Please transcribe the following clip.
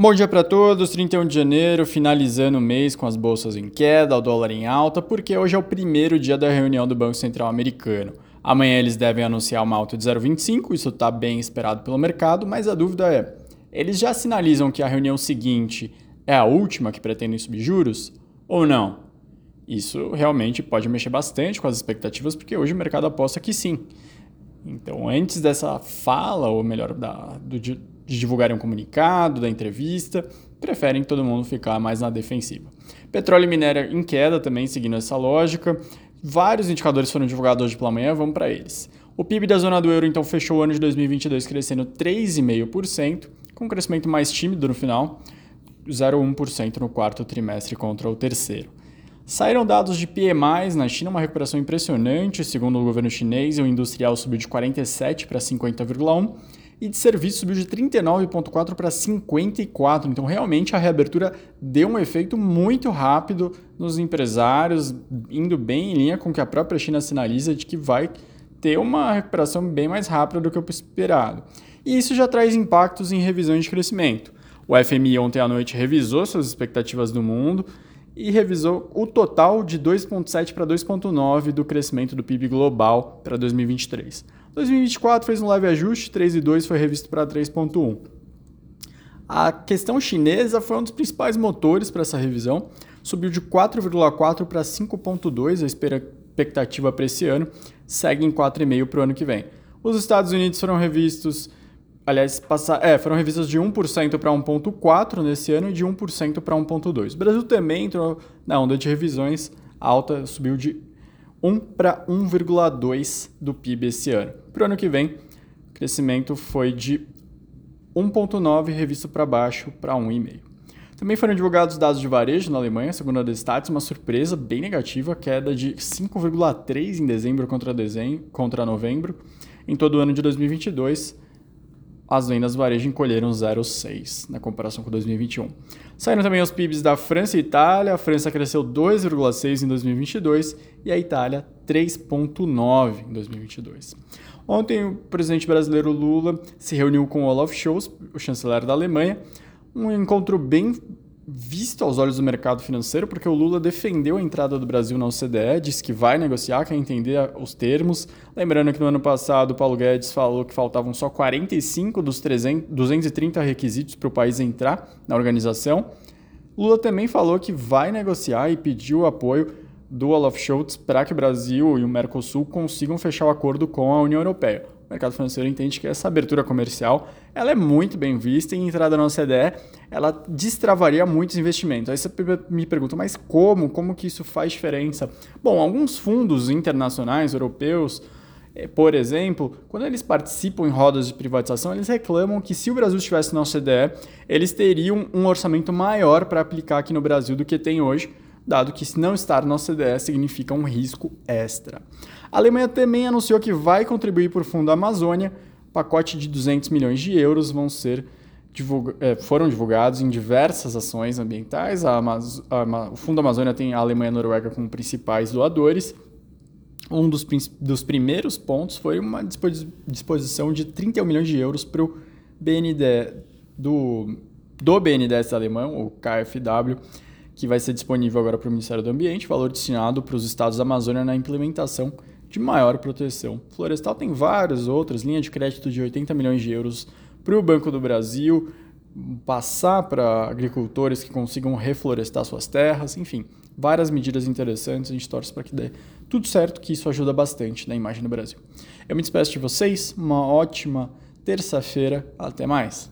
Bom dia para todos, 31 de janeiro, finalizando o mês com as bolsas em queda, o dólar em alta, porque hoje é o primeiro dia da reunião do Banco Central Americano. Amanhã eles devem anunciar uma alta de 0,25, isso está bem esperado pelo mercado, mas a dúvida é: eles já sinalizam que a reunião seguinte é a última que pretendem subir juros ou não? Isso realmente pode mexer bastante com as expectativas, porque hoje o mercado aposta que sim. Então, antes dessa fala, ou melhor, da, do, de divulgarem um comunicado, da entrevista, preferem todo mundo ficar mais na defensiva. Petróleo e minério em queda também, seguindo essa lógica. Vários indicadores foram divulgados hoje pela manhã, vamos para eles. O PIB da zona do euro então fechou o ano de 2022 crescendo 3,5%, com um crescimento mais tímido no final, 0,1% no quarto trimestre contra o terceiro. Saíram dados de PMIs na China, uma recuperação impressionante, segundo o governo chinês, o industrial subiu de 47 para 50,1 e de serviço subiu de 39,4 para 54. Então, realmente, a reabertura deu um efeito muito rápido nos empresários, indo bem em linha com o que a própria China sinaliza de que vai ter uma recuperação bem mais rápida do que o esperado. E isso já traz impactos em revisões de crescimento. O FMI ontem à noite revisou suas expectativas do mundo e revisou o total de 2,7 para 2,9 do crescimento do PIB global para 2023. 2024 fez um leve ajuste, 3,2 foi revisto para 3,1. A questão chinesa foi um dos principais motores para essa revisão, subiu de 4,4 para 5,2 a expectativa para esse ano, segue em 4,5 para o ano que vem. Os Estados Unidos foram revistos, aliás, passar, é, foram revistos de 1% para 1,4 nesse ano e de 1% para 1,2. O Brasil também entrou na onda de revisões, alta subiu de 1 para 1,2 do PIB esse ano. Para o ano que vem, o crescimento foi de 1,9 revisto para baixo para 1,5. Também foram divulgados dados de varejo na Alemanha, segundo a Destats, uma surpresa bem negativa, queda de 5,3 em dezembro contra, dezembro contra novembro. Em todo o ano de 2022, as vendas varejo encolheram 0,6 na comparação com 2021. Saíram também os PIBs da França e Itália. A França cresceu 2,6 em 2022 e a Itália 3,9 em 2022. Ontem o presidente brasileiro Lula se reuniu com Olaf Scholz, o chanceler da Alemanha, um encontro bem visto aos olhos do mercado financeiro, porque o Lula defendeu a entrada do Brasil na OCDE, disse que vai negociar, quer entender os termos. Lembrando que no ano passado o Paulo Guedes falou que faltavam só 45 dos 300, 230 requisitos para o país entrar na organização. Lula também falou que vai negociar e pediu o apoio do Olaf Scholz para que o Brasil e o Mercosul consigam fechar o acordo com a União Europeia mercado financeiro entende que essa abertura comercial ela é muito bem vista e entrada na OCDE ela destravaria muitos investimentos. Aí você me pergunta, mas como? Como que isso faz diferença? Bom, alguns fundos internacionais, europeus, eh, por exemplo, quando eles participam em rodas de privatização, eles reclamam que se o Brasil estivesse na OCDE, eles teriam um orçamento maior para aplicar aqui no Brasil do que tem hoje, dado que se não estar na OCDE significa um risco extra. A Alemanha também anunciou que vai contribuir para o Fundo Amazônia, pacote de 200 milhões de euros vão ser divulga é, foram divulgados em diversas ações ambientais. A a, o Fundo Amazônia tem a Alemanha e a Noruega como principais doadores. Um dos, dos primeiros pontos foi uma disposição de 31 milhões de euros para o BND do, do BNDES alemão, o KfW, que vai ser disponível agora para o Ministério do Ambiente, valor destinado para os estados da Amazônia na implementação de maior proteção. Florestal tem várias outras, linha de crédito de 80 milhões de euros para o Banco do Brasil, passar para agricultores que consigam reflorestar suas terras, enfim, várias medidas interessantes. A gente torce para que dê tudo certo, que isso ajuda bastante na imagem do Brasil. Eu me despeço de vocês, uma ótima terça-feira, até mais.